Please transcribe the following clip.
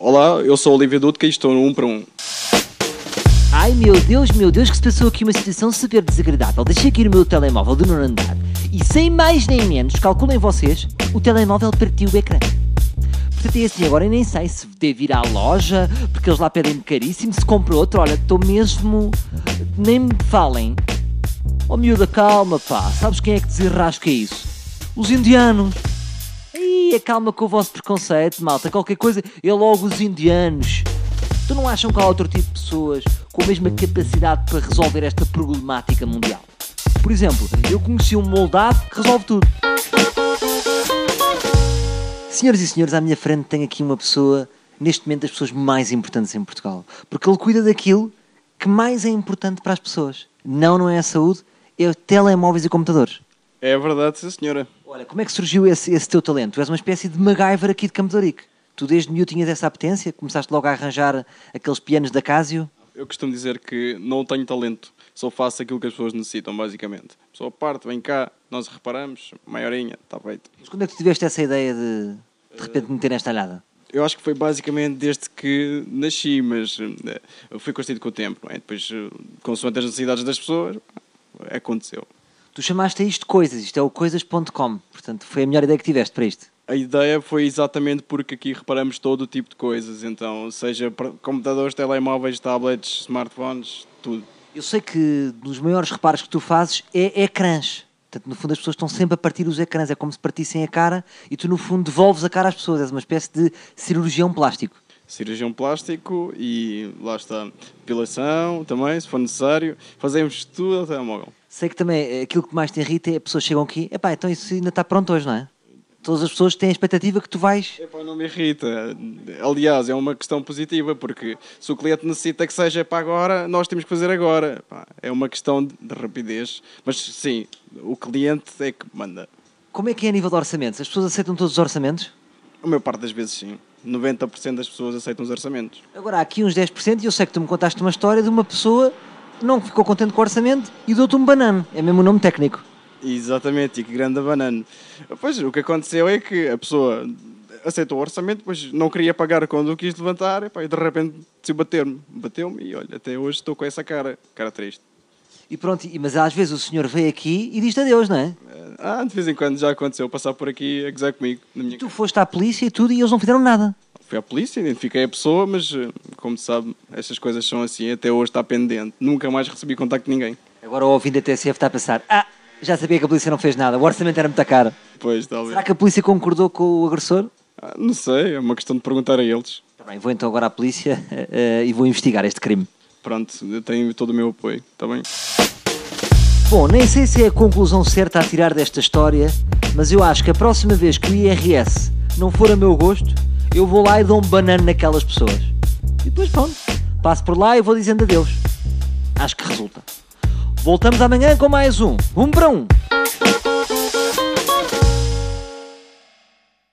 Olá, eu sou o Olivia Dutra e estou no 1 para 1. Ai meu Deus, meu Deus, que se passou aqui uma situação super desagradável. Deixei aqui o meu telemóvel do nono andar e sem mais nem menos, calculem vocês, o telemóvel partiu o ecrã. Portanto é assim, agora eu nem sei se devo ir à loja, porque eles lá pedem-me caríssimo, se compro outro, olha, estou mesmo... Nem me falem. Oh miúda, calma pá, sabes quem é que desarrasca isso? Os indianos. Ih, calma com o vosso preconceito, malta, qualquer coisa, é logo os indianos. Tu não acham que há outro tipo de pessoas com a mesma capacidade para resolver esta problemática mundial? Por exemplo, eu conheci um moldado que resolve tudo. Senhoras e senhores, à minha frente tenho aqui uma pessoa, neste momento, das pessoas mais importantes em Portugal. Porque ele cuida daquilo que mais é importante para as pessoas. Não, não é a saúde, é telemóveis e computadores. É verdade, sim senhora. Olha, como é que surgiu esse, esse teu talento? Tu és uma espécie de MacGyver aqui de Campo de Ourique. Tu desde miúdo tinhas essa apetência? Começaste logo a arranjar aqueles pianos da Casio? Eu costumo dizer que não tenho talento, só faço aquilo que as pessoas necessitam, basicamente. A pessoa parte, vem cá, nós reparamos, maiorinha, está feito. Mas quando é que tu tiveste essa ideia de de repente meter nesta alhada? Eu acho que foi basicamente desde que nasci, mas eh, fui construído com o tempo, não é? Depois, eh, consoante as necessidades das pessoas, aconteceu. Tu chamaste a isto coisas, isto é o coisas.com, portanto foi a melhor ideia que tiveste para isto. A ideia foi exatamente porque aqui reparamos todo o tipo de coisas, então, seja computadores, telemóveis, tablets, smartphones, tudo. Eu sei que dos maiores reparos que tu fazes é ecrãs. Portanto, no fundo, as pessoas estão sempre a partir os ecrãs. É como se partissem a cara e tu, no fundo, devolves a cara às pessoas. És uma espécie de cirurgião plástico. Cirurgião plástico e lá está, depilação também, se for necessário. Fazemos tudo ao telemóvel. Sei que também eh, aquilo que mais te irrita é as pessoas chegam aqui, epá, então isso ainda está pronto hoje, não é? Todas as pessoas têm a expectativa que tu vais. Epá, não me irrita. Aliás, é uma questão positiva, porque se o cliente necessita que seja para agora, nós temos que fazer agora. Epá, é uma questão de rapidez. Mas sim, o cliente é que manda. Como é que é a nível de orçamentos? As pessoas aceitam todos os orçamentos? A maior parte das vezes sim. 90% das pessoas aceitam os orçamentos. Agora há aqui uns 10% e eu sei que tu me contaste uma história de uma pessoa não ficou contente com o orçamento e deu-te um banano. É mesmo o nome técnico. Exatamente, e que grande banano. Pois, o que aconteceu é que a pessoa aceitou o orçamento, pois não queria pagar quando quis levantar, e, pá, e de repente se bater-me. Bateu-me e olha, até hoje estou com essa cara, cara triste. E pronto, mas às vezes o senhor veio aqui e diz-te adeus, não é? Ah, de vez em quando já aconteceu passar por aqui a gozar comigo. Tu foste à polícia e tudo e eles não fizeram nada. Fui à polícia, identifiquei a pessoa, mas como se sabe, estas coisas são assim, até hoje está pendente. Nunca mais recebi contacto de ninguém. Agora o ouvinte da TSF está a pensar, ah, já sabia que a polícia não fez nada, o orçamento era muito caro. Pois, talvez. Será que a polícia concordou com o agressor? Ah, não sei, é uma questão de perguntar a eles. Tá bem, vou então agora à polícia eh, e vou investigar este crime. Pronto, tenho todo o meu apoio, está bem? Bom, nem sei se é a conclusão certa a tirar desta história, mas eu acho que a próxima vez que o IRS não for a meu gosto, eu vou lá e dou um banano naquelas pessoas. E depois pronto, passo por lá e vou dizendo adeus. Acho que resulta. Voltamos amanhã com mais um. Um para um.